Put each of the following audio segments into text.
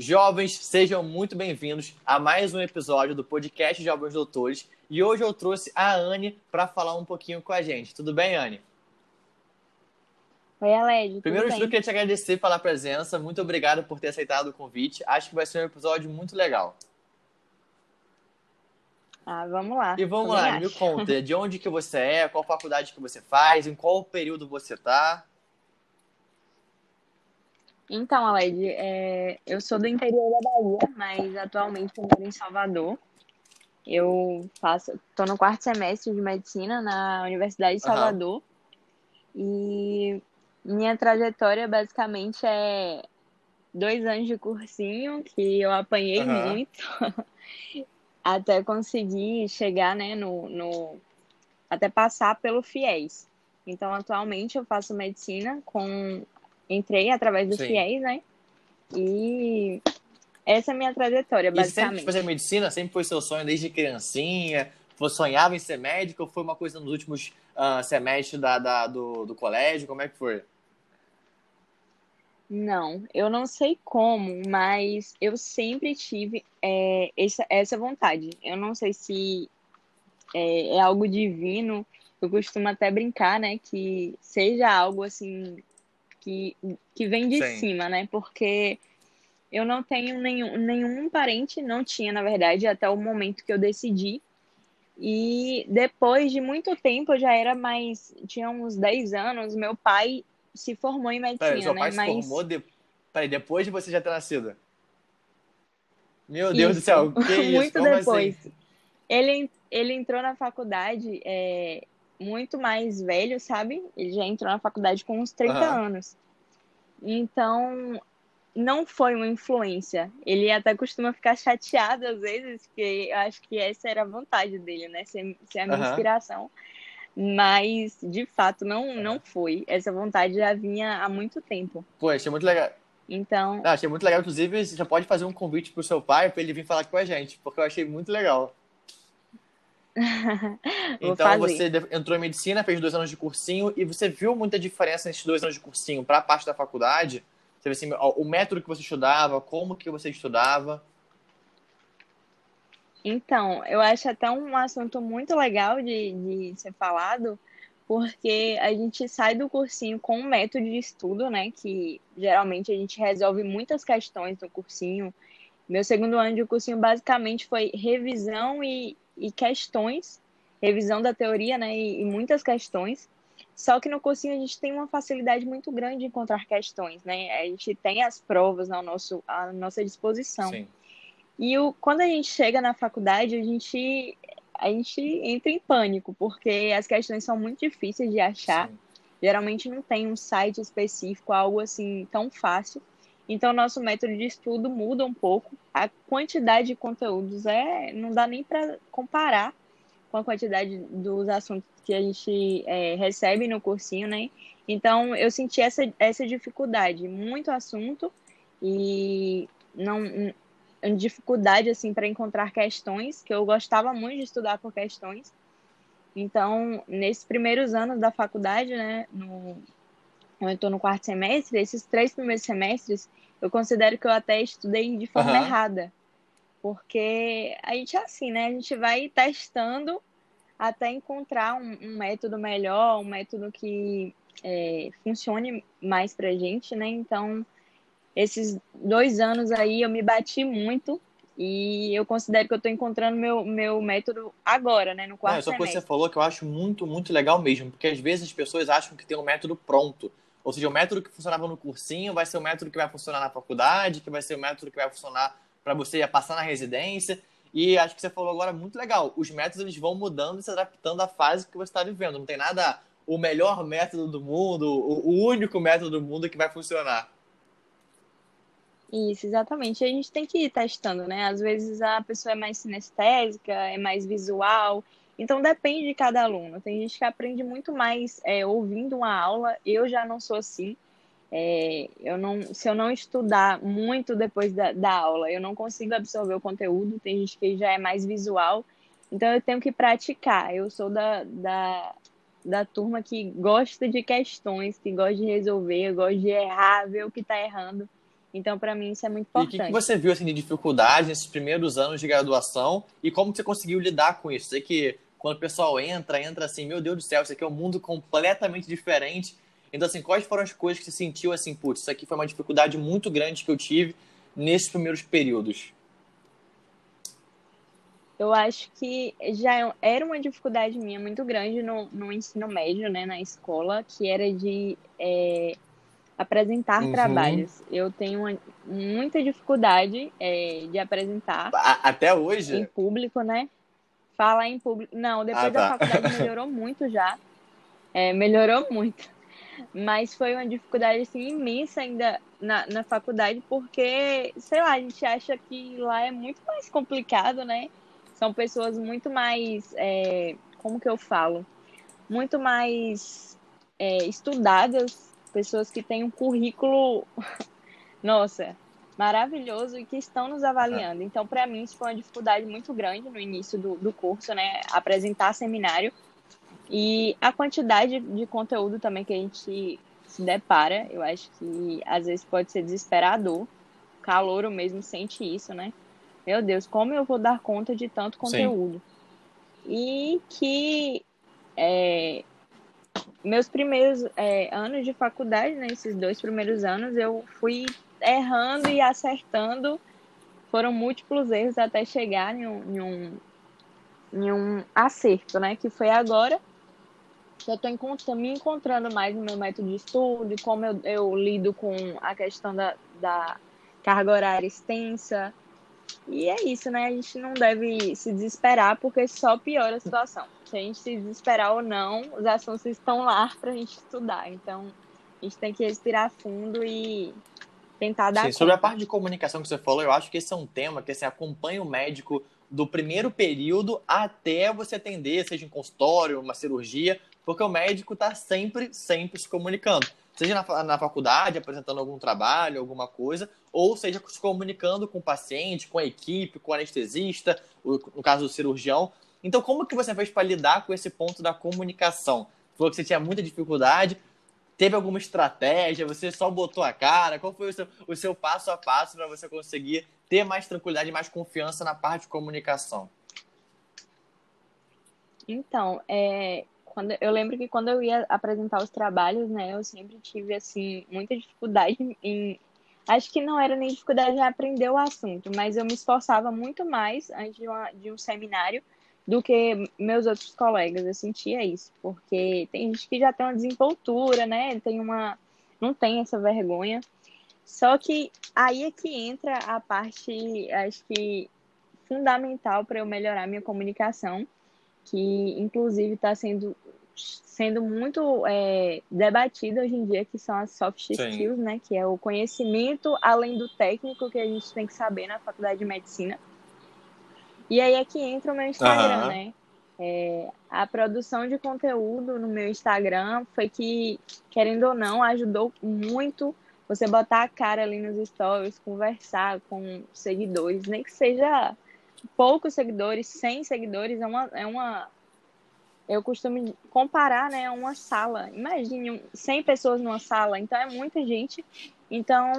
Jovens, sejam muito bem-vindos a mais um episódio do podcast Jovens Doutores. E hoje eu trouxe a Anne para falar um pouquinho com a gente. Tudo bem, Anne? Oi, Aled. Primeiro de tudo, queria te agradecer pela presença. Muito obrigado por ter aceitado o convite. Acho que vai ser um episódio muito legal. Ah, vamos lá. E vamos Também lá, acho. me conta, de onde que você é, qual faculdade que você faz, em qual período você está? Então, Aled, é, eu sou do interior da Bahia, mas atualmente eu moro em Salvador. Eu faço, estou no quarto semestre de medicina na Universidade de Salvador. Uhum. E minha trajetória basicamente é dois anos de cursinho, que eu apanhei uhum. muito, até conseguir chegar, né, no, no. até passar pelo FIES. Então, atualmente eu faço medicina com entrei através do Sim. FIES, né? E essa é a minha trajetória, basicamente. E sempre fazer medicina? Sempre foi seu sonho desde criancinha? Você sonhava em ser médico ou foi uma coisa nos últimos uh, semestres da, da, do, do colégio? Como é que foi? Não, eu não sei como, mas eu sempre tive é, essa, essa vontade. Eu não sei se é, é, algo divino. Eu costumo até brincar, né? Que seja algo assim que, que vem de Sim. cima, né? Porque eu não tenho nenhum, nenhum parente, não tinha, na verdade, até o momento que eu decidi. E depois de muito tempo, eu já era mais. Tinha uns 10 anos, meu pai se formou em medicina, Peraí, seu pai né? Mas... se formou de... Peraí, depois de você já ter nascido? Meu Deus isso. do céu, que isso? muito Como depois. Assim? Ele, ele entrou na faculdade é, muito mais velho, sabe? Ele já entrou na faculdade com uns 30 uhum. anos. Então, não foi uma influência. Ele até costuma ficar chateado às vezes, porque eu acho que essa era a vontade dele, né? Ser, ser a minha uhum. inspiração. Mas, de fato, não, não foi. Essa vontade já vinha há muito tempo. Pô, achei muito legal. Então. Ah, achei muito legal. Inclusive, você já pode fazer um convite pro seu pai para ele vir falar com a gente, porque eu achei muito legal. então você entrou em medicina, fez dois anos de cursinho e você viu muita diferença nesses dois anos de cursinho para a parte da faculdade? Você assim, o método que você estudava, como que você estudava? Então, eu acho até um assunto muito legal de, de ser falado, porque a gente sai do cursinho com um método de estudo, né? Que geralmente a gente resolve muitas questões no cursinho. Meu segundo ano de cursinho basicamente foi revisão e, e questões, revisão da teoria, né, e, e, muitas questões. Só que no cursinho a gente tem uma facilidade muito grande de encontrar questões, né? A gente tem as provas ao nosso, à nossa disposição. Sim. E o, quando a gente chega na faculdade, a gente, a gente entra em pânico, porque as questões são muito difíceis de achar. Sim. Geralmente não tem um site específico, algo assim tão fácil. Então, nosso método de estudo muda um pouco. A quantidade de conteúdos é não dá nem para comparar com a quantidade dos assuntos que a gente é, recebe no cursinho, né? Então, eu senti essa, essa dificuldade, muito assunto e não dificuldade assim para encontrar questões, que eu gostava muito de estudar por questões. Então, nesses primeiros anos da faculdade, né, no, eu estou no quarto semestre, esses três primeiros semestres, eu considero que eu até estudei de forma uhum. errada. Porque a gente é assim, né? A gente vai testando até encontrar um, um método melhor, um método que é, funcione mais pra gente, né? Então, esses dois anos aí eu me bati muito e eu considero que eu estou encontrando meu, meu método agora, né? No quarto Não, é só semestre. que você falou que eu acho muito, muito legal mesmo, porque às vezes as pessoas acham que tem um método pronto. Ou seja, o método que funcionava no cursinho vai ser o método que vai funcionar na faculdade, que vai ser o método que vai funcionar para você passar na residência. E acho que você falou agora muito legal. Os métodos eles vão mudando e se adaptando à fase que você está vivendo. Não tem nada o melhor método do mundo, o único método do mundo que vai funcionar. Isso, exatamente. A gente tem que ir testando, né? Às vezes a pessoa é mais sinestésica, é mais visual, então depende de cada aluno. Tem gente que aprende muito mais é, ouvindo uma aula. Eu já não sou assim. É, eu não, se eu não estudar muito depois da, da aula, eu não consigo absorver o conteúdo. Tem gente que já é mais visual. Então eu tenho que praticar. Eu sou da, da, da turma que gosta de questões, que gosta de resolver, gosta de errar, ver o que está errando. Então, para mim, isso é muito E o importante. que, que você viu assim, de dificuldade nesses primeiros anos de graduação e como você conseguiu lidar com isso? Sei que quando o pessoal entra, entra assim, meu Deus do céu, isso aqui é um mundo completamente diferente. Então, assim, quais foram as coisas que você sentiu assim, putz, isso aqui foi uma dificuldade muito grande que eu tive nesses primeiros períodos? Eu acho que já era uma dificuldade minha muito grande no, no ensino médio, né, na escola, que era de é, apresentar Uhum. trabalhos. Eu tenho uma- muita dificuldade é, de apresentar até em hoje? público, né? Falar em público. Não, depois Ah, da tá. faculdade melhorou muito já. É, melhorou muito. Mas foi uma dificuldade assim, imensa ainda na, na faculdade, porque, sei lá, a gente acha que lá é muito mais complicado, né? São pessoas muito mais. é, como que eu falo? Muito mais é, estudadas, pessoas que têm um currículo, nossa, maravilhoso e que estão nos avaliando. Então, para mim, isso foi uma dificuldade muito grande no início do, do curso, né? Apresentar seminário. E a quantidade de conteúdo também que a gente se depara, eu acho que às vezes pode ser desesperador. O calouro mesmo sente isso, né? Meu Deus, como eu vou dar conta de tanto conteúdo? E que é, meus primeiros é, anos de faculdade, né, esses dois primeiros anos, eu fui errando e acertando. Foram múltiplos erros até chegar em um, em um, em um acerto, né? Que foi agora que eu estou me encontrando mais no meu método de estudo como eu, eu lido com a questão da, da carga horária extensa. E é isso, né? A gente não deve se desesperar porque só piora a situação. Se a gente se desesperar ou não, os assuntos estão lá para a gente estudar. Então, a gente tem que respirar fundo e tentar dar Sim, sobre a parte de comunicação que você falou, eu acho que esse é um tema que assim, acompanha o médico do primeiro período até você atender, seja em consultório, uma cirurgia, porque o médico está sempre, sempre se comunicando. Seja na, na faculdade, apresentando algum trabalho, alguma coisa, ou seja se comunicando com o paciente, com a equipe, com o anestesista, no caso do cirurgião. Então, como que você fez para lidar com esse ponto da comunicação? Você falou que você tinha muita dificuldade, Teve alguma estratégia? Você só botou a cara? Qual foi o seu, o seu passo a passo para você conseguir ter mais tranquilidade mais confiança na parte de comunicação? Então, é, quando, eu lembro que quando eu ia apresentar os trabalhos, né, eu sempre tive, assim, muita dificuldade em... Acho que não era nem dificuldade em aprender o assunto, mas eu me esforçava muito mais antes de, uma- de um seminário do que meus outros colegas. Eu sentia isso, porque tem gente que já tem uma desenvoltura, né, tem uma... não tem essa vergonha. Só que aí é que entra a parte, acho que, fundamental para eu melhorar minha comunicação que inclusive está sendo, sendo muito é, debatida hoje em dia, que são as soft Sim. skills, né? Que é o conhecimento além do técnico que a gente tem que saber na faculdade de medicina. E aí é que entra o meu Instagram, Aham. né? É, a produção de conteúdo no meu Instagram foi que, querendo ou não, ajudou muito você botar a cara ali nos stories, conversar com seguidores, nem que seja poucos seguidores, 100 seguidores, é uma, é uma eu costumo comparar, né, uma sala. Imagine um- 100 pessoas numa sala, então é muita gente. Então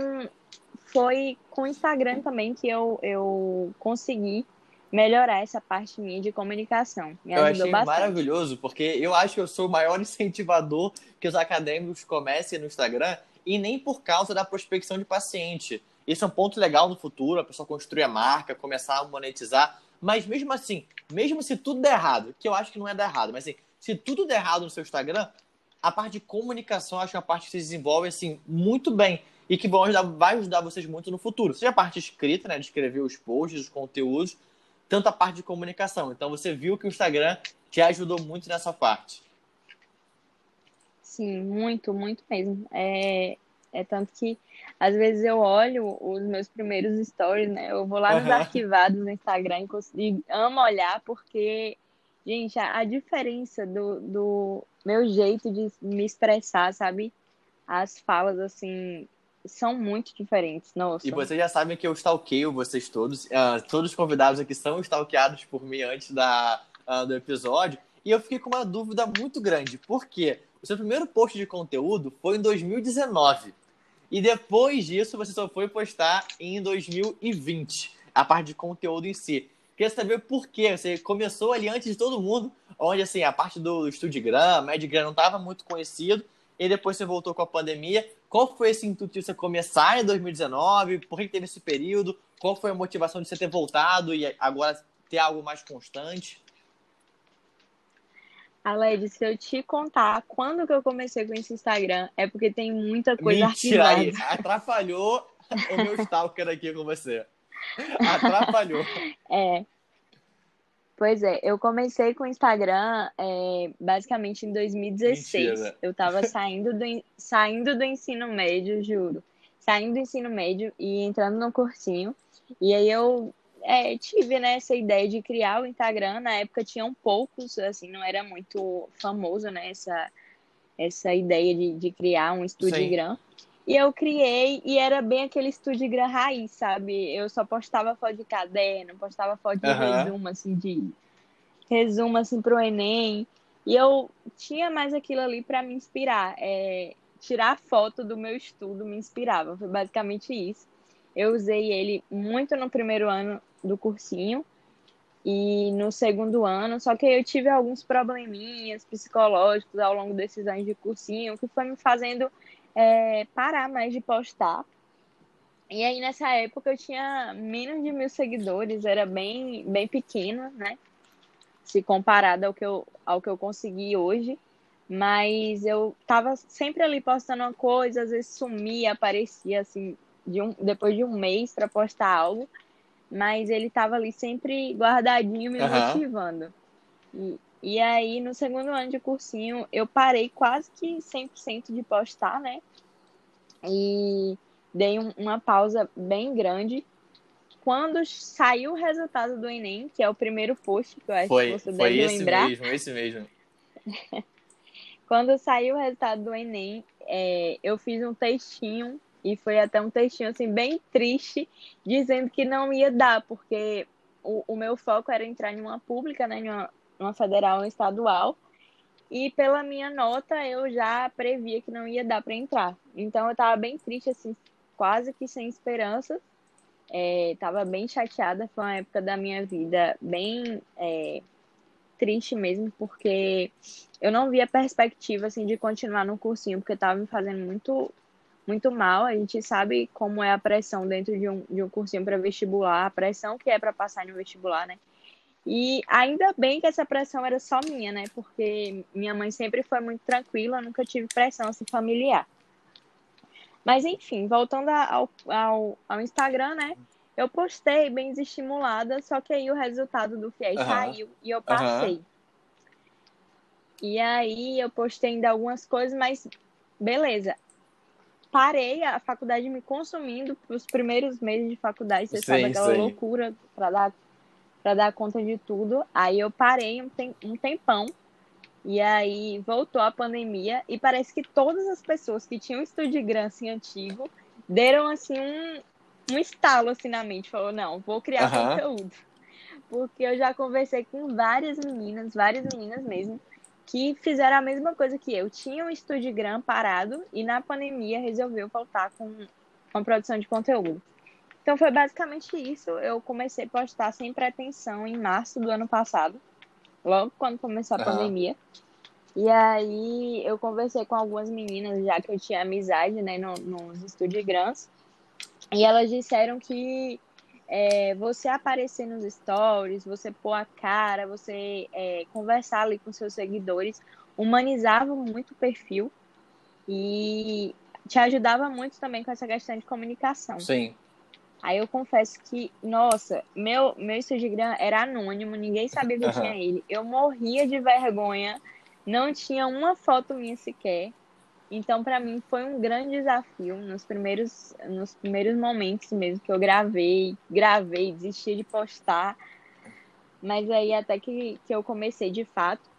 foi com o Instagram também que eu, eu consegui melhorar essa parte minha de comunicação. Me eu achei bastante. maravilhoso, porque eu acho que eu sou o maior incentivador que os acadêmicos comecem no Instagram e nem por causa da prospecção de paciente. Isso é um ponto legal no futuro, a pessoa construir a marca, começar a monetizar. Mas mesmo assim, mesmo se tudo der errado, que eu acho que não é dar errado, mas assim, se tudo der errado no seu Instagram, a parte de comunicação eu acho que é uma parte que se desenvolve assim muito bem e que vão ajudar, vai ajudar vocês muito no futuro. Seja a parte escrita, né, de escrever os posts, os conteúdos, tanto a parte de comunicação. Então você viu que o Instagram te ajudou muito nessa parte. Sim, muito, muito mesmo. É, é tanto que às vezes eu olho os meus primeiros stories, né? Eu vou lá nos Aham. arquivados no Instagram e, e amo olhar porque, gente, a, a diferença do, do meu jeito de me expressar, sabe? As falas, assim, são muito diferentes. Nossa. E vocês já sabem que eu stalkeio vocês todos. Ah, todos os convidados aqui são stalkeados por mim antes da, ah, do episódio. E eu fiquei com uma dúvida muito grande. Por quê? O seu primeiro post de conteúdo foi em 2019. E depois disso, você só foi postar em 2020, a parte de conteúdo em si. Queria saber por quê. Você começou ali antes de todo mundo, onde assim, a parte do Studigram, Medgram não estava muito conhecido, e depois você voltou com a pandemia. Qual foi esse intuito de você começar em 2019? Por que teve esse período? Qual foi a motivação de você ter voltado e agora ter algo mais constante? Aled, se eu te contar quando que eu comecei com esse Instagram, é porque tem muita coisa Mentira, arquivada. aí, atrapalhou o meu stalker aqui com você. Atrapalhou. É. Pois é, eu comecei com o Instagram é, basicamente em 2016. Mentira. Eu tava saindo do, saindo do ensino médio, juro. Saindo do ensino médio e entrando no cursinho. E aí eu é, tive, né, essa ideia de criar o Instagram. Na época tinham poucos, assim, não era muito famoso, né, essa, essa ideia de, de criar um Instagram. E eu criei, e era bem aquele Instagram raiz, sabe? Eu só postava foto de caderno, postava foto de Aham. resumo, assim, de resumo, assim, pro Enem. E eu tinha mais aquilo ali para me inspirar. É, tirar foto do meu estudo me inspirava, foi basicamente isso. Eu usei ele muito no primeiro ano do cursinho e no segundo ano, só que eu tive alguns probleminhas psicológicos ao longo desses anos de cursinho, que foi me fazendo é, parar mais de postar. E aí nessa época eu tinha menos de mil seguidores, era bem, bem pequeno, né? Se comparado ao que eu, ao que eu consegui hoje. Mas eu tava sempre ali postando uma coisa, às vezes sumia, aparecia assim, de um, depois de um mês para postar algo. Mas ele tava ali sempre guardadinho, me Aham. motivando. E, e aí, no segundo ano de cursinho, eu parei quase que 100% de postar, né? E dei um- uma pausa bem grande. Quando saiu o resultado do Enem, que é o primeiro post, que eu acho Foi, que você foi deve esse lembrar. mesmo, esse mesmo. Quando saiu o resultado do Enem, é, eu fiz um textinho, e foi até um textinho assim, bem triste, dizendo que não ia dar, porque o, o meu foco era entrar em uma pública, né, em uma, uma federal, uma estadual, e pela minha nota eu já previa que não ia dar para entrar. Então eu tava bem triste, assim, quase que sem esperança. É, tava bem chateada, foi uma época da minha vida bem é, triste mesmo, porque eu não via perspectiva assim de continuar no cursinho, porque tava me fazendo muito muito mal. A gente sabe como é a pressão dentro de um, de um cursinho para vestibular, a pressão que é para passar no vestibular, né? E ainda bem que essa pressão era só minha, né? Porque minha mãe sempre foi muito tranquila, nunca tive pressão assim familiar. Mas enfim, voltando ao, ao, ao Instagram, né? Eu postei bem desestimulada, só que aí o resultado do FIES Aham. saiu e eu passei. E aí eu postei ainda algumas coisas, mas beleza. Parei a faculdade me consumindo os primeiros meses de faculdade, você Sim, sabe aquela sim. loucura para dar para dar conta de tudo. Aí eu parei um, tem, um tempão. E aí voltou a pandemia e parece que todas as pessoas que tinham Instagram assim antigo deram assim um, um estalo assim na mente, falou: "Não, vou criar conteúdo". Porque eu já conversei com várias meninas, várias meninas mesmo, que fizeram a mesma coisa que eu. Tinham um Instagram parado e na pandemia resolveu voltar com, com a produção de conteúdo. Então foi basicamente isso. Eu comecei a postar sem pretensão em março do ano passado, logo quando começou a Aham. pandemia. E aí eu conversei com algumas meninas, já que eu tinha amizade, né, no, nos Instagrams. E elas disseram que é, você aparecer nos stories, você pôr a cara, você é, conversar ali com seus seguidores, humanizava muito o perfil e te ajudava muito também com essa questão de comunicação. Sim. Aí eu confesso que, nossa, meu, meu Instagram era anônimo, ninguém sabia que eu Aham. tinha ele. Eu morria de vergonha, não tinha uma foto minha sequer. Então, para mim, foi um grande desafio nos primeiros, nos primeiros momentos mesmo que eu gravei, gravei, desisti de postar. Mas aí até que, que eu comecei de fato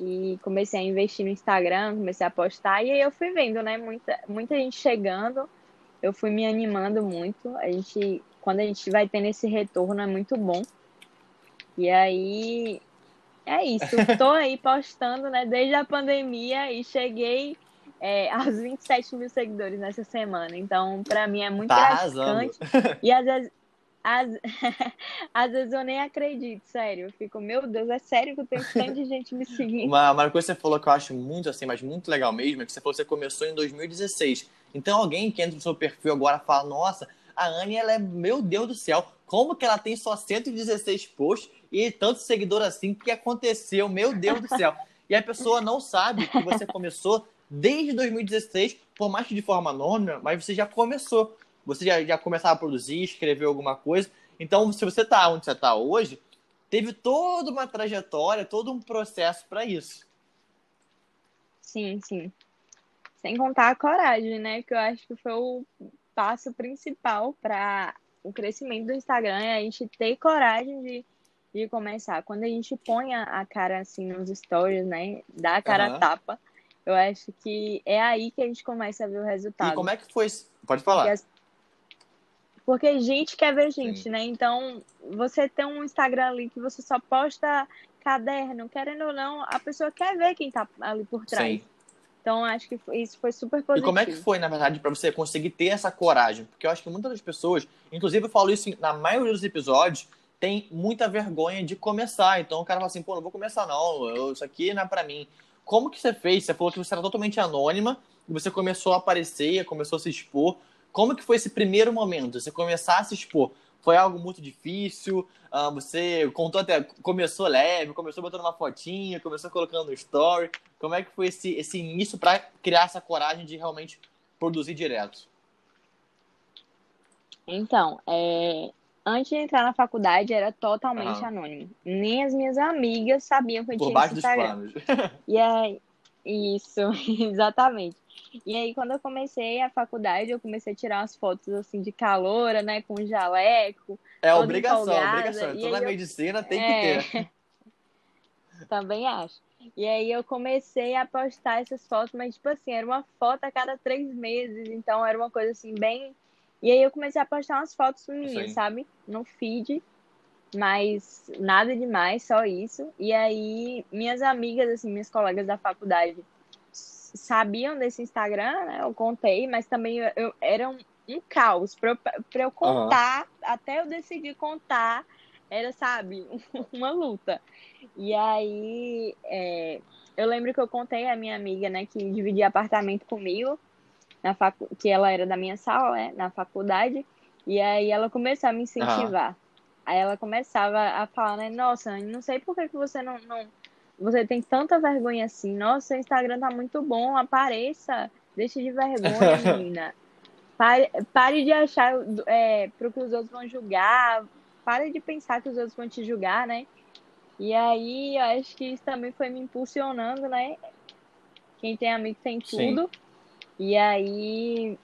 e comecei a investir no Instagram, comecei a postar, e aí eu fui vendo, né? Muita, muita gente chegando, eu fui me animando muito. A gente, quando a gente vai tendo esse retorno, é muito bom. E aí é isso. Tô aí postando, né, desde a pandemia e cheguei é, aos 27 mil seguidores nessa semana. Então, pra mim é muito Tá gratificante. E às vezes, às, às vezes eu nem acredito, sério. Eu fico, meu Deus, é sério que tenho tanto de gente me seguindo. Uma, uma coisa que você falou que eu acho muito assim, mas muito legal mesmo, é que você falou que você começou em 2016. Então alguém que entra no seu perfil agora fala, nossa, a Anne, ela é, meu Deus do céu, como que ela tem só 116 posts e tantos seguidores assim? O que aconteceu? Meu Deus do céu. E a pessoa não sabe que você começou desde 2016, por mais que de forma anônima, mas você já começou. Você já, já começava a produzir, escrever alguma coisa. Então, se você está onde você está hoje, teve toda uma trajetória, todo um processo para isso. Sim, sim. Sem contar a coragem, né? Que eu acho que foi o passo principal para o crescimento do Instagram, é a gente ter coragem de, de começar. Quando a gente põe a, cara assim nos stories, né? Dá a cara uhum. tapa, eu acho que é aí que a gente começa a ver o resultado. E como é que foi? Pode falar. Porque, as... Porque gente quer ver gente, Sim. né? Então, você tem um Instagram ali que você só posta caderno, querendo ou não, a pessoa quer ver quem tá ali por trás. Sim. Então, acho que isso foi super positivo. E como é que foi, na verdade, para você conseguir ter essa coragem? Porque eu acho que muitas das pessoas, inclusive eu falo isso na maioria dos episódios, tem muita vergonha de começar. Então o cara fala assim, pô, não vou começar não, eu, isso aqui não é pra mim. Como que você fez? Você falou que você era totalmente anônima e você começou a aparecer, começou a se expor. Como que foi esse primeiro momento? Você começar a se expor? Foi algo muito difícil? Uh, você contou até, começou leve, começou botando uma fotinha, começou colocando story. Como é que foi esse, esse início para criar essa coragem de realmente produzir direto? Então, é, antes de entrar na faculdade era totalmente uhum. anônimo. Nem as minhas amigas sabiam que eu Por tinha baixo Instagram. dos panos. e aí, isso, exatamente. E aí, quando eu comecei a faculdade, eu comecei a tirar umas fotos assim de caloura, né? Com jaleco. É obrigação, empolgada. obrigação. Então na eu... medicina tem é... que ter. Também acho. E aí eu comecei a postar essas fotos, mas tipo assim, era uma foto a cada três meses, então era uma coisa assim, bem. E aí eu comecei a postar umas fotos minhas, Sim. sabe? No feed. Mas nada demais, só isso. E aí, minhas amigas, assim, minhas colegas da faculdade sabiam desse Instagram, né? Eu contei, mas também eu, eu era um, um caos para eu, eu contar, uhum. até eu decidir contar, era, sabe, uma luta. E aí, é, eu lembro que eu contei a minha amiga, né, que dividia apartamento comigo, na facu que ela era da minha sala, né, na faculdade, e aí ela começou a me incentivar. Uhum. Aí ela começava a falar, né, nossa, não sei por que, que você não, não você tem tanta vergonha assim. Nossa, seu Instagram tá muito bom, apareça. Deixa de vergonha, menina. Pare, pare de achar é, pro que os outros vão julgar. Pare de pensar que os outros vão te julgar, né? E aí, eu acho que isso também foi me impulsionando, né? Quem tem amigo tem tudo. Sim. E aí,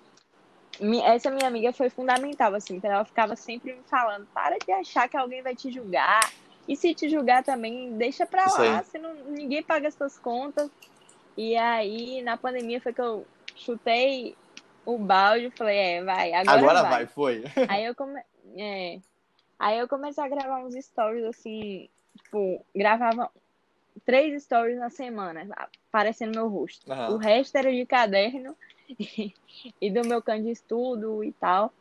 essa minha amiga foi fundamental, assim, ela ficava sempre me falando: para de achar que alguém vai te julgar e se te julgar também, deixa pra lá, senão ninguém paga as suas contas. E aí, na pandemia, foi que eu chutei o balde e falei, é, vai, agora, agora vai. vai. foi. Aí eu, come... é. aí eu comecei a gravar uns stories, assim, tipo, gravava três stories na semana, aparecendo meu rosto. Uhum. O resto era de caderno e do meu canto de estudo e tal.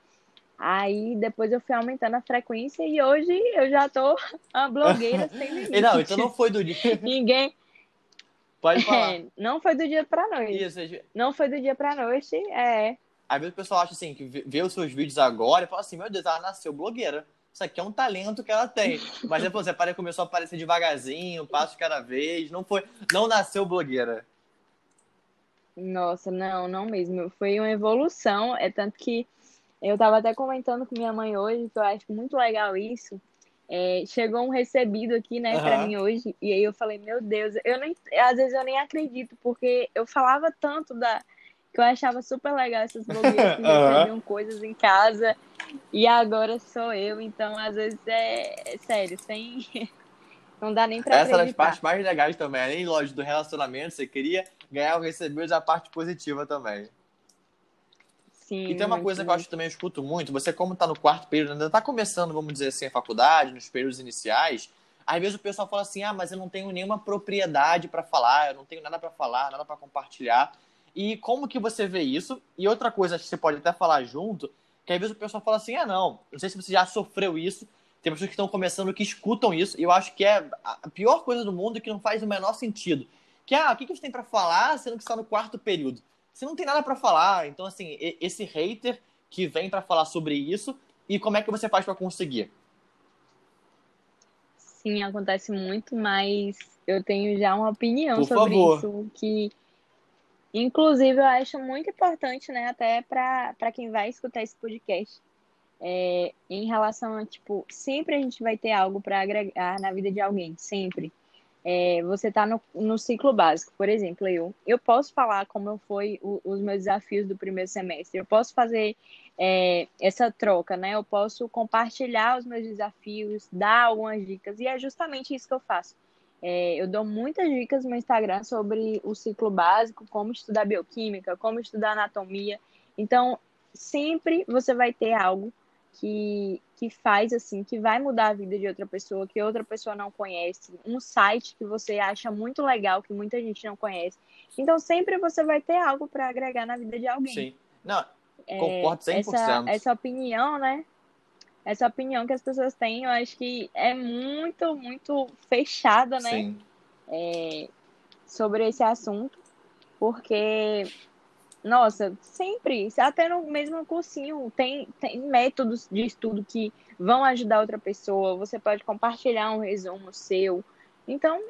Aí depois eu fui aumentando a frequência e hoje eu já tô uma blogueira sem limite. Não, então não foi do dia. Ninguém. Pode falar. É, não foi do dia pra noite. Isso, Não foi do dia pra noite, é. Às vezes o pessoal acha assim, que vê os seus vídeos agora e fala assim, meu Deus, ela nasceu blogueira. Isso aqui é um talento que ela tem. Mas depois você começou a aparecer devagarzinho, passo cada vez. Não foi. Não nasceu blogueira. Nossa, não, não mesmo. Foi uma evolução. É tanto que eu estava até comentando com minha mãe hoje, que eu acho muito legal isso. É, chegou um recebido aqui, né, uhum. para mim hoje, e aí eu falei, meu Deus, eu nem, às vezes eu nem acredito, porque eu falava tanto da que eu achava super legal essas blogueiras que recebiam uhum. coisas em casa, e agora sou eu, então às vezes é, é sério, sem não dá nem pra Essa acreditar. é das partes mais legais também, além, lógico, do relacionamento, você queria ganhar ou receber a parte positiva também. Sim, e tem uma coisa que eu acho que também eu escuto muito, você como está no quarto período, ainda está começando, vamos dizer assim, a faculdade, nos períodos iniciais, às vezes o pessoal fala assim, ah, mas eu não tenho nenhuma propriedade para falar, eu não tenho nada para falar, nada para compartilhar. E como que você vê isso? E outra coisa que você pode até falar junto, que às vezes o pessoal fala assim, ah, não, não sei se você já sofreu isso, tem pessoas que estão começando que escutam isso, e eu acho que é a pior coisa do mundo que não faz o menor sentido. Que, ah, o que, que você tem para falar sendo que está no quarto período? Você não tem nada para falar, então, assim, esse hater que vem para falar sobre isso, e como é que você faz para conseguir? Sim, acontece muito, mas eu tenho já uma opinião Por sobre favor. isso, que inclusive eu acho muito importante, né, até para quem vai escutar esse podcast. É, em relação a, tipo, sempre a gente vai ter algo para agregar na vida de alguém, sempre é, você está no, no ciclo básico. Por exemplo, eu, eu posso falar como foi o, os meus desafios do primeiro semestre, eu posso fazer é, essa troca, né? Eu posso compartilhar os meus desafios, dar algumas dicas, e é justamente isso que eu faço. É, eu dou muitas dicas no Instagram sobre o ciclo básico, como estudar bioquímica, como estudar anatomia. Então, sempre você vai ter algo que, que faz assim, que vai mudar a vida de outra pessoa, que outra pessoa não conhece, um site que você acha muito legal, que muita gente não conhece. Então sempre você vai ter algo para agregar na vida de alguém. Sim. Não, concordo 100%. É, essa, essa opinião, né? Essa opinião que as pessoas têm, eu acho que é muito, muito fechada, né? Sim. É, sobre esse assunto, porque nossa, sempre, até no mesmo cursinho, tem, tem métodos de estudo que vão ajudar outra pessoa, você pode compartilhar um resumo seu. Então,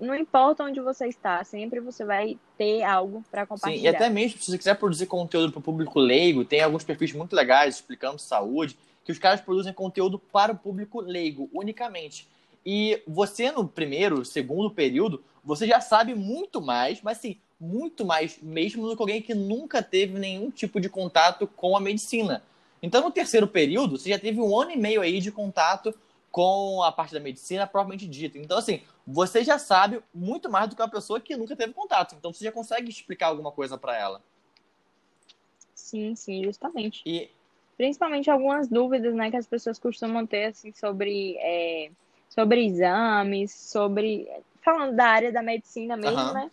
não importa onde você está, sempre você vai ter algo para compartilhar. Sim, e até mesmo se você quiser produzir conteúdo para o público leigo, tem alguns perfis muito legais explicando saúde, que os caras produzem conteúdo para o público leigo unicamente. E você no primeiro, segundo período, você já sabe muito mais, mas sim, muito mais mesmo do que alguém que nunca teve nenhum tipo de contato com a medicina. Então, no terceiro período, você já teve um ano e meio aí de contato com a parte da medicina propriamente dita. Então, assim, você já sabe muito mais do que uma pessoa que nunca teve contato. Então, você já consegue explicar alguma coisa para ela. Sim, sim, justamente. E... Principalmente algumas dúvidas, né, que as pessoas costumam ter, assim, sobre, é, sobre exames, sobre... Falando da área da medicina mesmo, uhum. né?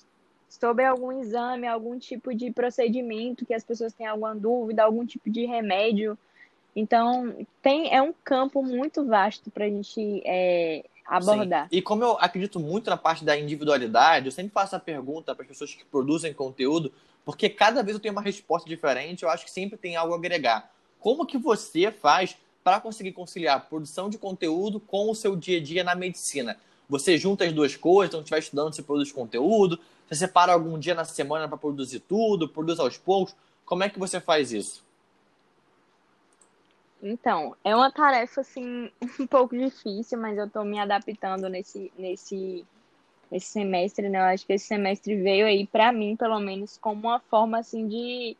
Sobre algum exame, algum tipo de procedimento que as pessoas têm alguma dúvida, algum tipo de remédio. Então, tem, é um campo muito vasto para a gente é, abordar. Sim. E como eu acredito muito na parte da individualidade, eu sempre faço a pergunta para as pessoas que produzem conteúdo, porque cada vez eu tenho uma resposta diferente, eu acho que sempre tem algo a agregar. Como que você faz para conseguir conciliar a produção de conteúdo com o seu dia a dia na medicina? Você junta as duas coisas, então estiver estudando, você produz conteúdo, você separa algum dia na semana para produzir tudo, produz aos poucos. Como é que você faz isso? Então, é uma tarefa assim um pouco difícil, mas eu estou me adaptando nesse nesse esse semestre, né? Eu acho que esse semestre veio aí para mim, pelo menos, como uma forma assim de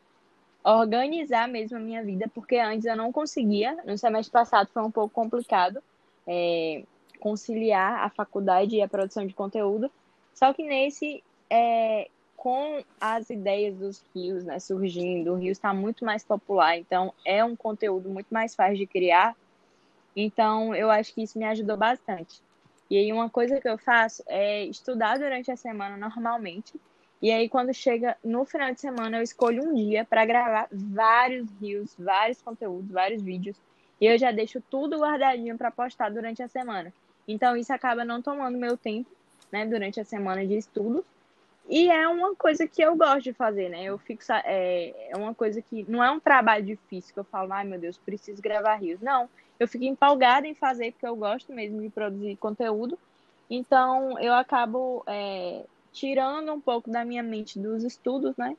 organizar mesmo a minha vida, porque antes eu não conseguia. No semestre passado foi um pouco complicado é, conciliar a faculdade e a produção de conteúdo. Só que nesse é, com as ideias dos rios né, surgindo, o Rio está muito mais popular, então é um conteúdo muito mais fácil de criar. Então, eu acho que isso me ajudou bastante. E aí, uma coisa que eu faço é estudar durante a semana normalmente. E aí, quando chega no final de semana, eu escolho um dia para gravar vários rios, vários conteúdos, vários vídeos. E eu já deixo tudo guardadinho para postar durante a semana. Então, isso acaba não tomando meu tempo, né, durante a semana de estudo. E é uma coisa que eu gosto de fazer, né? Eu fico. É, é uma coisa que. Não é um trabalho difícil que eu falo, ai meu Deus, preciso gravar rios. Não. Eu fico empolgada em fazer porque eu gosto mesmo de produzir conteúdo. Então eu acabo é, tirando um pouco da minha mente dos estudos, né?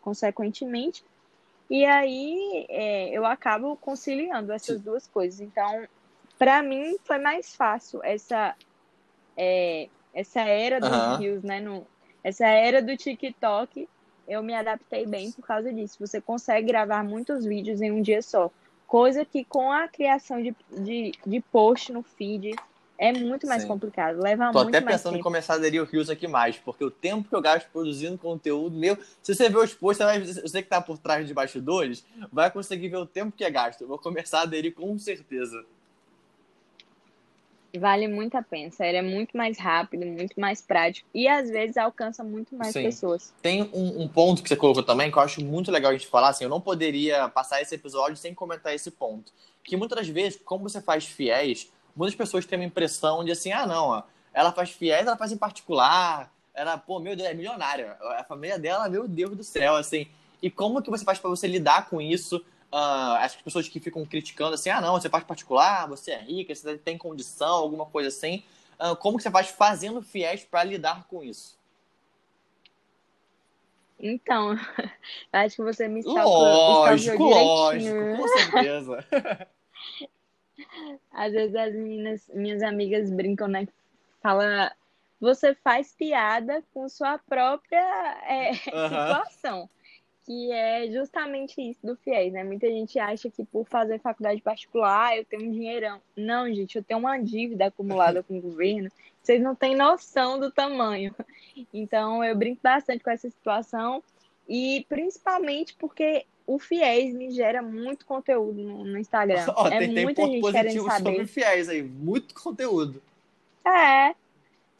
Consequentemente. E aí é, eu acabo conciliando essas duas coisas. Então, para mim foi mais fácil essa é, essa era dos uhum. rios, né? No, essa era do TikTok, eu me adaptei bem por causa disso. Você consegue gravar muitos vídeos em um dia só. Coisa que com a criação de, de, de post no feed é muito mais Sim. complicado. Leva Tô muito até pensando em começar a aderir o Rios aqui mais, porque o tempo que eu gasto produzindo conteúdo meu. Se você ver os posts, você que tá por trás de bastidores, vai conseguir ver o tempo que é gasto. Eu vou começar a aderir com certeza. Vale muito a pena, sério, é muito mais rápido, muito mais prático e às vezes alcança muito mais Sim. pessoas. Tem um, um ponto que você colocou também que eu acho muito legal a gente falar, assim, eu não poderia passar esse episódio sem comentar esse ponto. Que muitas das vezes, como você faz fiéis, muitas pessoas têm uma impressão de assim, ah, não, ó, ela faz fiéis, ela faz em particular, ela, pô, meu Deus, é milionária. A família dela, meu Deus do céu, assim. E como que você faz para você lidar com isso? Uh, as pessoas que ficam criticando assim, ah, não, você faz particular, você é rica, você tem condição, alguma coisa assim. Uh, como que você faz fazendo fiéis para lidar com isso? Então, acho que você me salvou, lógico, lógico, com certeza. Às vezes as meninas, minhas amigas brincam, né? Fala, você faz piada com sua própria é, situação que é justamente isso do FIES, né? Muita gente acha que por fazer faculdade particular eu tenho um dinheirão. Não, gente, eu tenho uma dívida acumulada com o governo. Vocês não têm noção do tamanho. Então, eu brinco bastante com essa situação e principalmente porque o FIES me gera muito conteúdo no, no Instagram. Oh, é tem, muita tem gente querendo saber. sobre FIES aí, muito conteúdo. É,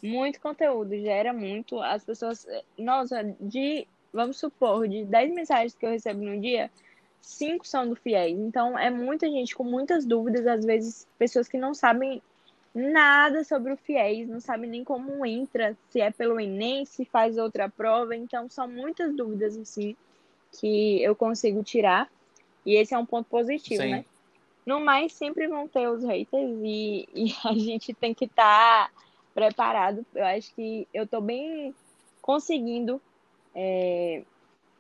muito conteúdo, gera muito. As pessoas, nossa, de vamos supor, de 10 mensagens que eu recebo no dia, 5 são do FIES. Então, é muita gente com muitas dúvidas, às vezes, pessoas que não sabem nada sobre o FIES, não sabem nem como entra, se é pelo Enem, se faz outra prova. Então, são muitas dúvidas, assim, que eu consigo tirar. E esse é um ponto positivo, Sim. né? No mais, sempre vão ter os haters e, e a gente tem que estar tá preparado. Eu acho que eu tô bem conseguindo é,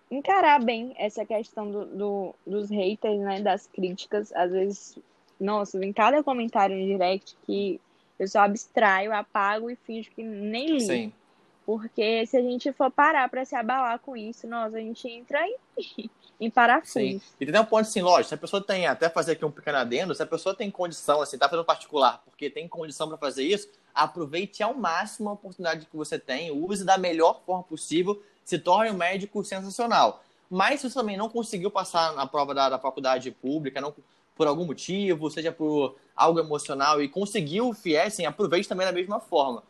encarar bem essa questão do, do, dos haters, né? Das críticas. Às vezes, nossa, vem cada comentário no direct que eu só abstraio, apago e finjo que nem li. Sim. Porque se a gente for parar para se abalar com isso, nossa, a gente entra em, em parafuso. Sim. E tem um ponto assim, lógico, se a pessoa tem, até fazer aqui um pequeno adendo, se a pessoa tem condição, assim, tá fazendo particular, porque tem condição para fazer isso, aproveite ao máximo a oportunidade que você tem, use da melhor forma possível, se torne um médico sensacional. Mas se você também não conseguiu passar na prova da, da faculdade pública, não por algum motivo, seja por algo emocional, e conseguiu o FIES, assim, aproveite também da mesma forma.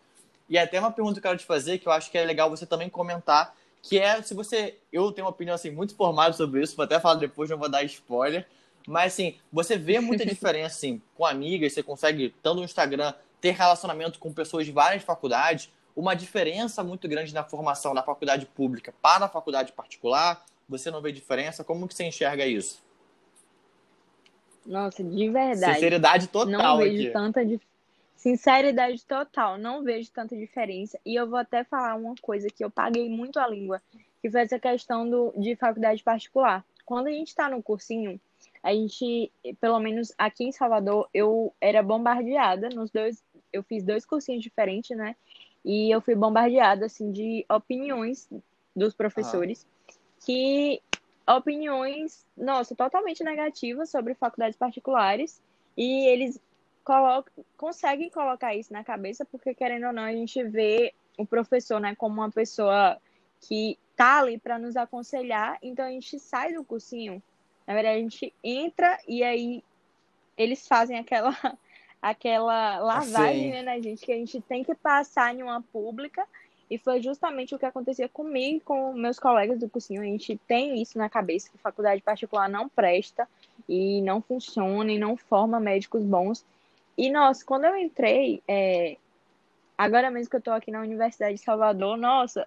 E até uma pergunta que eu quero te fazer, que eu acho que é legal você também comentar, que é se você. Eu tenho uma opinião assim, muito formada sobre isso, vou até falar depois, não vou dar spoiler. Mas assim, você vê muita diferença assim, com amigas, você consegue, tanto no Instagram, ter relacionamento com pessoas de várias faculdades, uma diferença muito grande na formação da faculdade pública para a faculdade particular? Você não vê diferença? Como que você enxerga isso? Nossa, de verdade. Sinceridade total não vejo aqui. tanta dif... sinceridade total, não vejo tanta diferença. E eu vou até falar uma coisa que eu paguei muito a língua, que foi essa questão do, de faculdade particular. Quando a gente está no cursinho, a gente, pelo menos aqui em Salvador, eu era bombardeada nos dois, eu fiz dois cursinhos diferentes, né? E eu fui bombardeada, assim, de opiniões dos professores, ah. que opiniões, nossa, totalmente negativas sobre faculdades particulares, e eles colocam, conseguem colocar isso na cabeça, porque querendo ou não, a gente vê o professor, né, como uma pessoa que tá ali para nos aconselhar, então a gente sai do cursinho, na verdade a gente entra e aí eles fazem aquela aquela lavagem né, na gente que a gente tem que passar em uma pública. E foi justamente o que acontecia comigo e com meus colegas do cursinho. A gente tem isso na cabeça, que faculdade particular não presta e não funciona e não forma médicos bons. E, nossa, quando eu entrei, é... agora mesmo que eu estou aqui na Universidade de Salvador, nossa,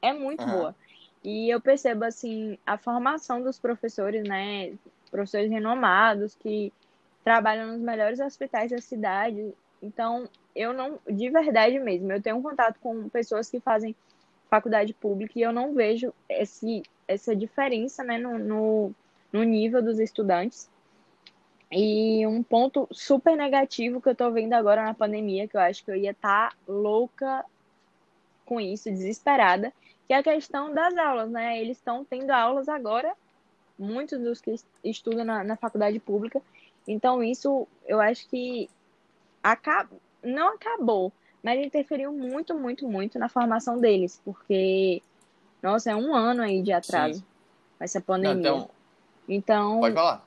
é muito uhum. boa. E eu percebo, assim, a formação dos professores, né? Professores renomados que trabalham nos melhores hospitais da cidade. Então, eu não, de verdade mesmo, eu tenho um contato com pessoas que fazem faculdade pública e eu não vejo esse, essa diferença né, no, no, no nível dos estudantes. E um ponto super negativo que eu tô vendo agora na pandemia, que eu acho que eu ia estar tá louca com isso, desesperada, que é a questão das aulas, né? Eles estão tendo aulas agora, muitos dos que estudam na, na faculdade pública, então, isso eu acho que acaba, não acabou, mas interferiu muito, muito, muito na formação deles, porque, nossa, é um ano aí de atraso Sim. essa pandemia. Não, então, então, pode falar.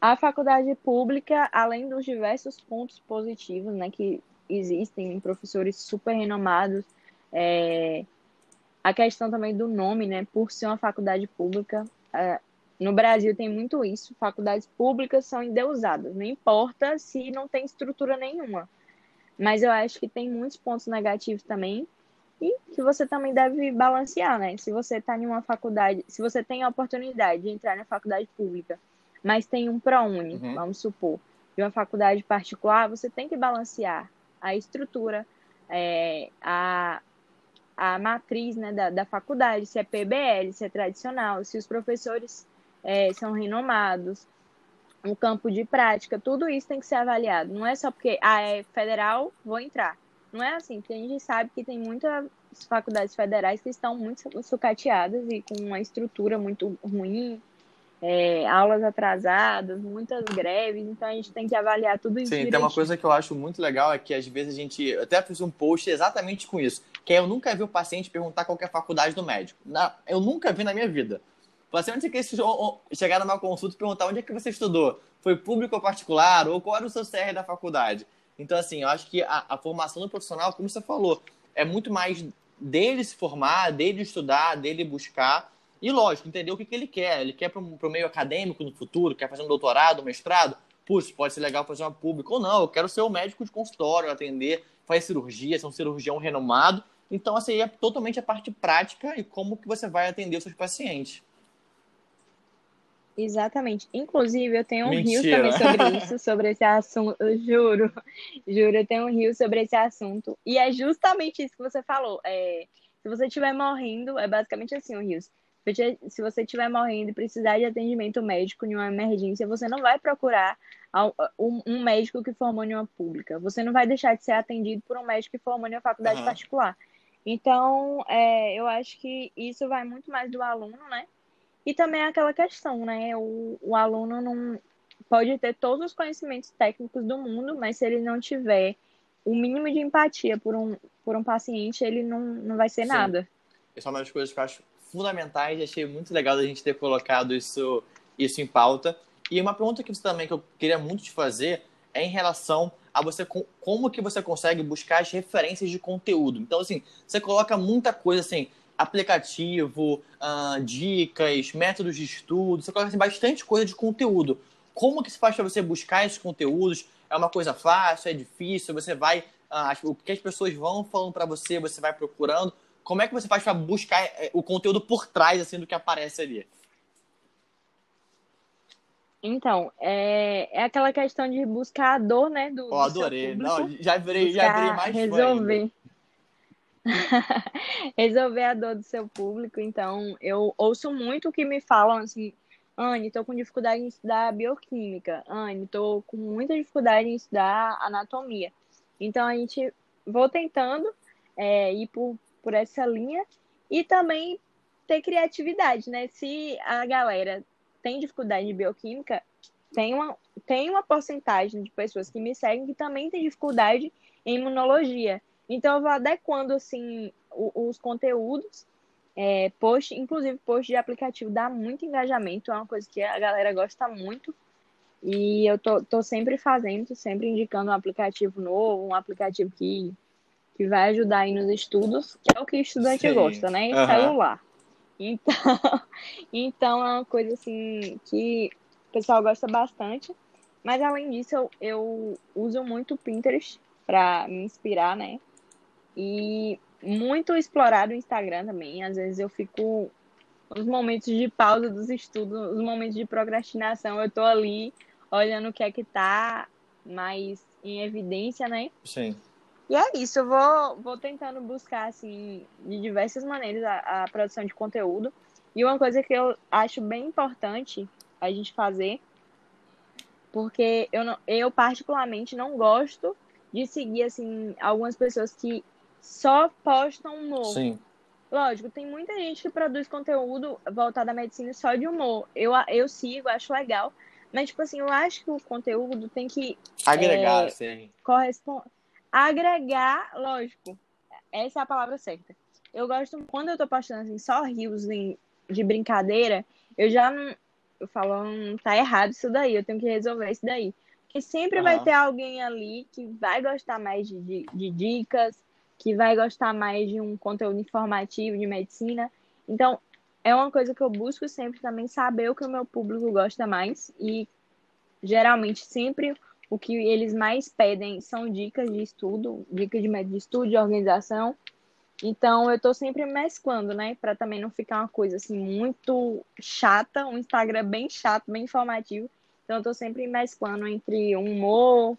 A faculdade pública, além dos diversos pontos positivos, né, que existem professores super renomados. É, a questão também do nome, né? Por ser uma faculdade pública. É, no Brasil tem muito isso. Faculdades públicas são endeusadas. Não importa se não tem estrutura nenhuma. Mas eu acho que tem muitos pontos negativos também. E que você também deve balancear, né? Se você está em uma faculdade, se você tem a oportunidade de entrar na faculdade pública, mas tem um ProUni, uhum. vamos supor, de uma faculdade particular, você tem que balancear a estrutura, é, a, a matriz né, da, da faculdade, se é PBL, se é tradicional, se os professores é, são renomados, o campo de prática, tudo isso tem que ser avaliado. Não é só porque ah, é federal, vou entrar. Não é assim, porque a gente sabe que tem muitas faculdades federais que estão muito sucateadas e com uma estrutura muito ruim, é, aulas atrasadas, muitas greves, então a gente tem que avaliar tudo isso. Sim, direitinho. tem uma coisa que eu acho muito legal é que às vezes a gente. Eu até fiz um post exatamente com isso, que é eu nunca vi o paciente perguntar qual é a faculdade do médico. eu nunca vi na minha vida. O paciente que chegar numa consulta e perguntar onde é que você estudou, foi público ou particular, ou qual era o seu CR da faculdade. Então, assim, eu acho que a, a formação do profissional, como você falou, é muito mais dele se formar, dele estudar, dele buscar. E, lógico, entender o que, que ele quer. Ele quer para o meio acadêmico no futuro, quer fazer um doutorado, um mestrado. Puxa, pode ser legal fazer uma pública ou não. Eu quero ser um médico de consultório, atender, fazer cirurgia, ser um cirurgião renomado. Então, assim, é totalmente a parte prática e como que você vai atender os seus pacientes. Exatamente. Inclusive, eu tenho um rio também sobre isso, sobre esse assunto. Eu juro, juro, eu tenho um rio sobre esse assunto. E é justamente isso que você falou. É, se você estiver morrendo, é basicamente assim o rio. Se você estiver morrendo e precisar de atendimento médico em uma emergência, você não vai procurar um médico que formou em uma pública. Você não vai deixar de ser atendido por um médico que formou em uma faculdade uhum. particular. Então, é, eu acho que isso vai muito mais do aluno, né? E também é aquela questão, né? O, o aluno não pode ter todos os conhecimentos técnicos do mundo, mas se ele não tiver o mínimo de empatia por um, por um paciente, ele não, não vai ser Sim. nada. Essa é uma das coisas que eu acho fundamentais e achei muito legal da gente ter colocado isso, isso em pauta. E uma pergunta que você também que eu queria muito te fazer é em relação a você como que você consegue buscar as referências de conteúdo. Então assim, você coloca muita coisa assim, aplicativo, uh, dicas, métodos de estudo, você coloca assim, bastante coisa de conteúdo. Como que se faz para você buscar esses conteúdos? É uma coisa fácil, é difícil? Você vai, uh, o que as pessoas vão falando para você, você vai procurando. Como é que você faz para buscar eh, o conteúdo por trás assim do que aparece ali? Então, é, é aquela questão de buscar a dor, né? Do, oh, adorei. Não, já virei, já virei mais resolver. resolver a dor do seu público. Então, eu ouço muito o que me falam assim, Anne, tô com dificuldade em estudar bioquímica. Anne, tô com muita dificuldade em estudar anatomia. Então, a gente vou tentando é, ir por, por essa linha e também ter criatividade, né? Se a galera tem dificuldade de bioquímica, tem uma, tem uma porcentagem de pessoas que me seguem que também tem dificuldade em imunologia. Então eu vou adequando assim os, conteúdos. É, post, inclusive post de aplicativo dá muito engajamento, é uma coisa que a galera gosta muito. E eu tô, tô sempre fazendo, sempre indicando um aplicativo novo, um aplicativo que, que vai ajudar aí nos estudos, que é o que o estudante Sim. gosta, né? Uhum. Celular. Então, então é uma coisa assim que o pessoal gosta bastante. Mas além disso, eu, eu uso muito o Pinterest para me inspirar, né? E muito explorado o Instagram também. Às vezes eu fico nos momentos de pausa dos estudos, os momentos de procrastinação, eu tô ali olhando o que é que tá mais em evidência, né? Sim. E é isso, eu vou, vou tentando buscar, assim, de diversas maneiras a, a produção de conteúdo. E uma coisa que eu acho bem importante a gente fazer, porque eu, não, eu particularmente não gosto de seguir, assim, algumas pessoas que só postam humor. Sim. Lógico, tem muita gente que produz conteúdo voltado à medicina só de humor. Eu, eu sigo, acho legal. Mas, tipo assim, eu acho que o conteúdo tem que. Agregar, é, sim. Correspond... Agregar, lógico. Essa é a palavra certa. Eu gosto, quando eu tô postando assim, só rios de brincadeira, eu já não. Eu falo, não tá errado isso daí, eu tenho que resolver isso daí. que sempre uhum. vai ter alguém ali que vai gostar mais de, de, de dicas, que vai gostar mais de um conteúdo informativo de medicina. Então, é uma coisa que eu busco sempre também saber o que o meu público gosta mais e geralmente sempre o que eles mais pedem são dicas de estudo, dicas de de estudo, de organização. Então eu estou sempre mesclando, né, para também não ficar uma coisa assim muito chata, um Instagram bem chato, bem informativo. Então eu estou sempre mesclando entre um humor,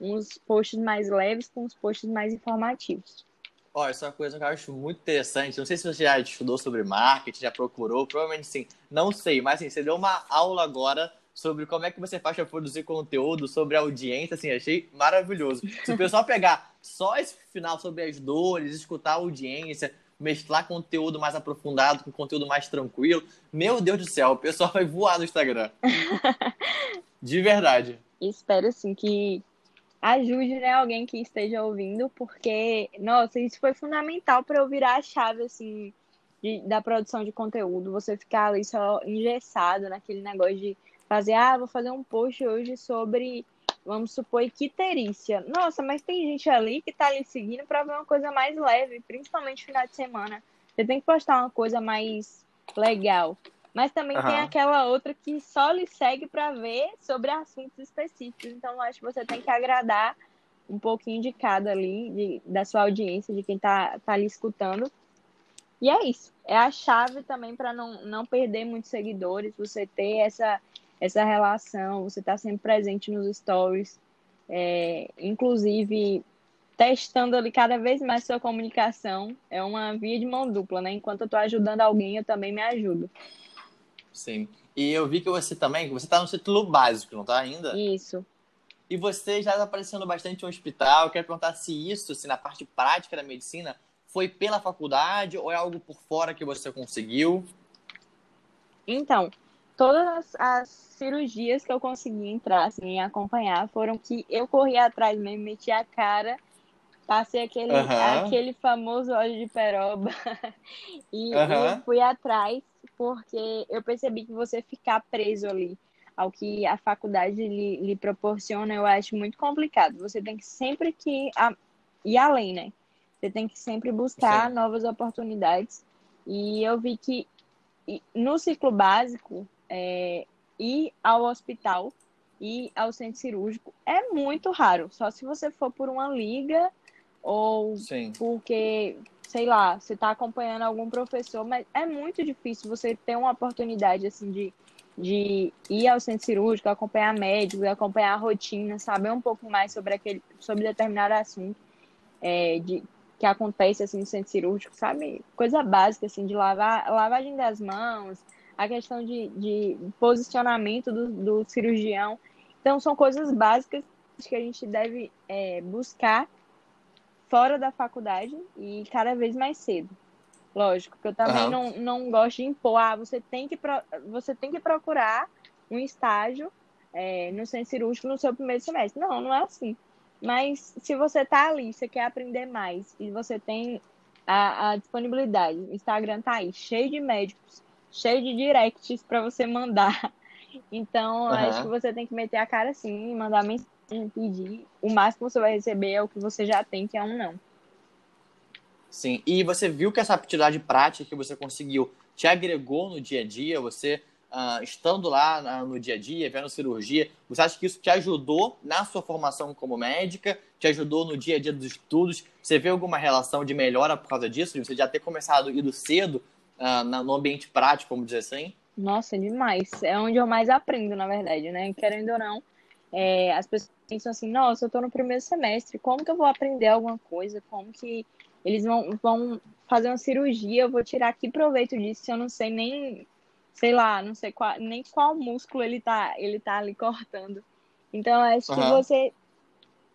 uns posts mais leves com os posts mais informativos. Ó, essa é uma coisa que eu acho muito interessante. Não sei se você já estudou sobre marketing, já procurou, provavelmente sim. Não sei, mas assim, você deu uma aula agora sobre como é que você faz para produzir conteúdo, sobre audiência, assim, achei maravilhoso. Se o pessoal pegar só esse final sobre as dores, escutar a audiência, mesclar conteúdo mais aprofundado com conteúdo mais tranquilo, meu Deus do céu, o pessoal vai voar no Instagram. De verdade. Espero, assim, que ajude né, alguém que esteja ouvindo, porque, nossa, isso foi fundamental para eu virar a chave, assim, de, da produção de conteúdo. Você ficar ali só engessado naquele negócio de fazer, ah, vou fazer um post hoje sobre, vamos supor, equiterícia. Nossa, mas tem gente ali que tá ali seguindo para ver uma coisa mais leve, principalmente final de semana. Você tem que postar uma coisa mais legal. Mas também uhum. tem aquela outra que só lhe segue para ver sobre assuntos específicos. Então, eu acho que você tem que agradar um pouquinho de cada ali, de, da sua audiência, de quem está tá ali escutando. E é isso. É a chave também para não, não perder muitos seguidores, você ter essa, essa relação, você tá sempre presente nos stories. É, inclusive, testando ali cada vez mais sua comunicação. É uma via de mão dupla, né? Enquanto eu estou ajudando alguém, eu também me ajudo. Sim. E eu vi que você também, você está no título básico, não está ainda? Isso. E você já está aparecendo bastante no hospital. Eu quero perguntar se isso, se na parte prática da medicina, foi pela faculdade ou é algo por fora que você conseguiu? Então, todas as cirurgias que eu consegui entrar, assim, acompanhar, foram que eu corri atrás mesmo, meti a cara, passei aquele, uhum. aquele famoso óleo de peroba e, uhum. e fui atrás porque eu percebi que você ficar preso ali ao que a faculdade lhe, lhe proporciona, eu acho muito complicado. Você tem que sempre que a, ir além, né? Você tem que sempre buscar Sim. novas oportunidades. E eu vi que no ciclo básico, é, ir ao hospital e ao centro cirúrgico é muito raro. Só se você for por uma liga ou Sim. porque sei lá, você está acompanhando algum professor, mas é muito difícil você ter uma oportunidade assim de, de ir ao centro cirúrgico, acompanhar médicos, acompanhar a rotina, saber um pouco mais sobre aquele, sobre determinado assunto é, de, que acontece assim no centro cirúrgico, sabe? Coisa básica assim de lavar, lavagem das mãos, a questão de, de posicionamento do, do cirurgião. Então são coisas básicas que a gente deve é, buscar fora da faculdade e cada vez mais cedo. Lógico, que eu também uhum. não, não gosto de impor, ah, você tem que, pro, você tem que procurar um estágio é, no centro cirúrgico no seu primeiro semestre. Não, não é assim. Mas se você tá ali, você quer aprender mais e você tem a, a disponibilidade, o Instagram tá aí, cheio de médicos, cheio de directs para você mandar. Então, uhum. acho que você tem que meter a cara assim, mandar mensagem pedir, o máximo que você vai receber é o que você já tem, que é um não. Sim, e você viu que essa aptidade prática que você conseguiu te agregou no dia a dia? Você, uh, estando lá no dia a dia, vendo cirurgia, você acha que isso te ajudou na sua formação como médica? Te ajudou no dia a dia dos estudos? Você vê alguma relação de melhora por causa disso? De você já ter começado ido cedo uh, no ambiente prático, vamos dizer assim? Nossa, demais. É onde eu mais aprendo, na verdade, né? Querendo ou não, é, as pessoas pensam assim, nossa, eu estou no primeiro semestre, como que eu vou aprender alguma coisa? Como que eles vão, vão fazer uma cirurgia? Eu vou tirar que proveito disso se eu não sei nem, sei lá, não sei qual, nem qual músculo ele tá, ele tá ali cortando. Então, acho uhum. que você,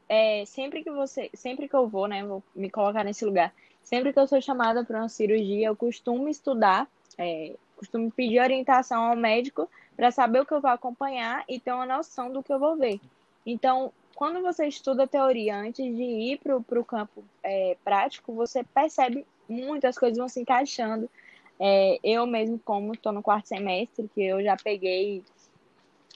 é, sempre que você, sempre que eu vou, né, vou me colocar nesse lugar, sempre que eu sou chamada para uma cirurgia, eu costumo estudar, é, costumo pedir orientação ao médico para saber o que eu vou acompanhar e ter uma noção do que eu vou ver. Então, quando você estuda teoria antes de ir para o campo é, prático, você percebe muitas coisas vão se encaixando. É, eu mesmo, como estou no quarto semestre, que eu já peguei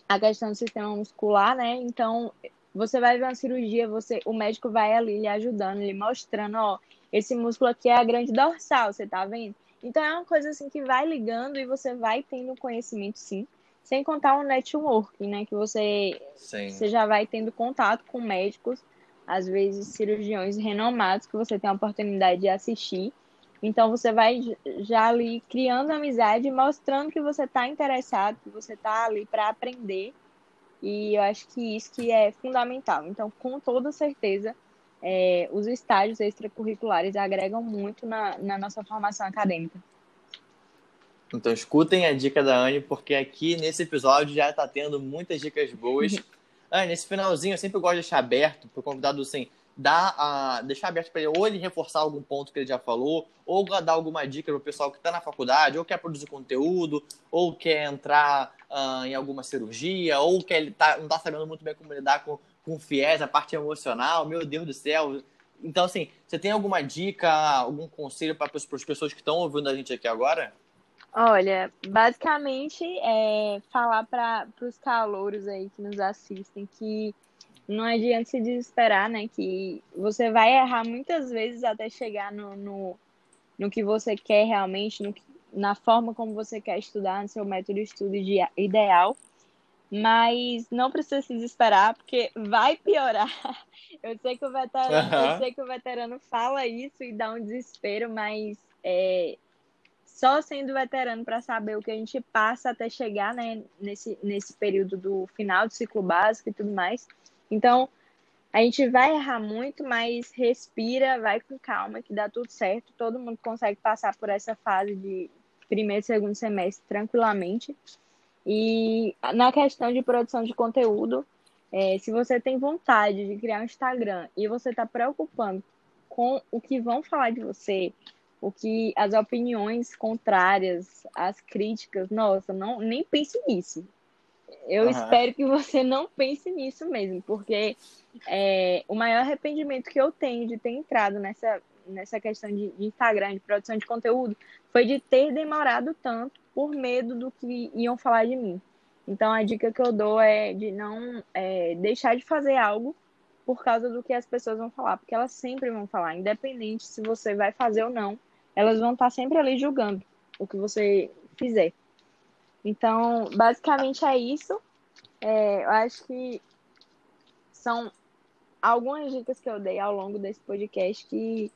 a questão do sistema muscular, né? Então, você vai ver uma cirurgia, você, o médico vai ali lhe ajudando, lhe mostrando, ó, esse músculo aqui é a grande dorsal, você tá vendo? Então é uma coisa assim que vai ligando e você vai tendo conhecimento sim. Sem contar o networking, né? Que você, você já vai tendo contato com médicos, às vezes cirurgiões renomados que você tem a oportunidade de assistir. Então você vai já ali criando amizade, mostrando que você está interessado, que você está ali para aprender. E eu acho que isso que é fundamental. Então, com toda certeza, é, os estágios extracurriculares agregam muito na, na nossa formação acadêmica. Então escutem a dica da Anne, porque aqui nesse episódio já está tendo muitas dicas boas. Anne, nesse finalzinho eu sempre gosto de deixar aberto para o convidado assim, dar a, deixar aberto para ele ou ele reforçar algum ponto que ele já falou, ou dar alguma dica para o pessoal que está na faculdade, ou quer produzir conteúdo, ou quer entrar uh, em alguma cirurgia, ou quer tá, não está sabendo muito bem como lidar com, com fiéis, a parte emocional, meu Deus do céu. Então, assim, você tem alguma dica, algum conselho para as pessoas que estão ouvindo a gente aqui agora? Olha, basicamente é falar para os calouros aí que nos assistem que não adianta se desesperar, né? Que você vai errar muitas vezes até chegar no, no, no que você quer realmente, no, na forma como você quer estudar, no seu método de estudo ideal. Mas não precisa se desesperar, porque vai piorar. Eu sei que o veterano, uhum. eu sei que o veterano fala isso e dá um desespero, mas é, só sendo veterano para saber o que a gente passa até chegar né, nesse, nesse período do final do ciclo básico e tudo mais. Então, a gente vai errar muito, mas respira, vai com calma, que dá tudo certo. Todo mundo consegue passar por essa fase de primeiro e segundo semestre tranquilamente. E na questão de produção de conteúdo, é, se você tem vontade de criar um Instagram e você está preocupando com o que vão falar de você, o que as opiniões contrárias, as críticas, nossa, não nem pense nisso. Eu uhum. espero que você não pense nisso mesmo, porque é, o maior arrependimento que eu tenho de ter entrado nessa, nessa questão de, de Instagram, de produção de conteúdo, foi de ter demorado tanto por medo do que iam falar de mim. Então a dica que eu dou é de não é, deixar de fazer algo por causa do que as pessoas vão falar, porque elas sempre vão falar, independente se você vai fazer ou não, elas vão estar sempre ali julgando o que você fizer. Então, basicamente é isso. É, eu acho que são algumas dicas que eu dei ao longo desse podcast que,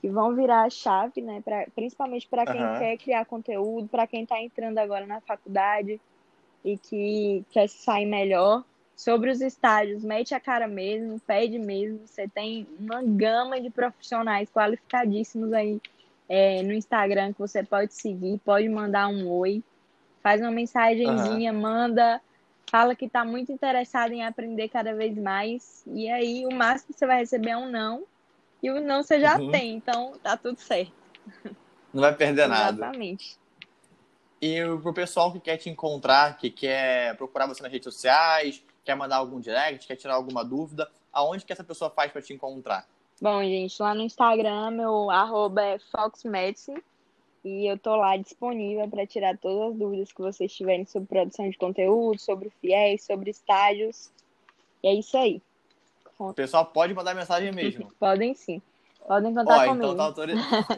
que vão virar a chave, né? Pra, principalmente para quem uhum. quer criar conteúdo, para quem está entrando agora na faculdade e que quer sair melhor. Sobre os estágios, mete a cara mesmo, pede mesmo. Você tem uma gama de profissionais qualificadíssimos aí é, no Instagram que você pode seguir, pode mandar um oi faz uma mensagenzinha, uhum. manda, fala que está muito interessado em aprender cada vez mais. E aí o máximo que você vai receber é um não. E o não você já uhum. tem, então tá tudo certo. Não vai perder Exatamente. nada. Exatamente. E pro pessoal que quer te encontrar, que quer procurar você nas redes sociais, quer mandar algum direct, quer tirar alguma dúvida, aonde que essa pessoa faz para te encontrar? Bom, gente, lá no Instagram, meu arroba é foxmedicine. E eu tô lá disponível para tirar todas as dúvidas que vocês tiverem sobre produção de conteúdo, sobre fiéis, sobre estágios. E é isso aí. O pessoal pode mandar mensagem mesmo. Podem sim. Podem contar Ó, então comigo. Então tá, autori...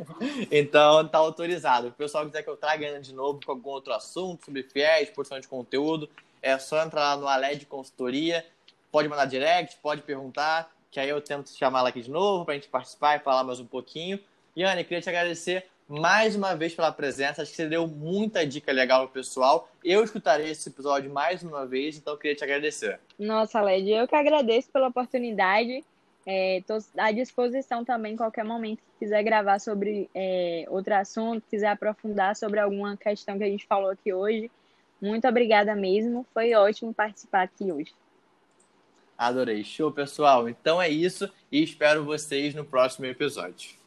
então tá autorizado. O pessoal quiser que eu traga de novo com algum outro assunto sobre fiéis, produção de conteúdo, é só entrar lá no Aled Consultoria. Pode mandar direct, pode perguntar, que aí eu tento chamar ela aqui de novo para a gente participar e falar mais um pouquinho. Yane, queria te agradecer mais uma vez pela presença. Acho que você deu muita dica legal pro pessoal. Eu escutarei esse episódio mais uma vez, então queria te agradecer. Nossa, Led, eu que agradeço pela oportunidade. Estou é, à disposição também, qualquer momento que quiser gravar sobre é, outro assunto, quiser aprofundar sobre alguma questão que a gente falou aqui hoje. Muito obrigada mesmo. Foi ótimo participar aqui hoje. Adorei. Show, pessoal. Então é isso e espero vocês no próximo episódio.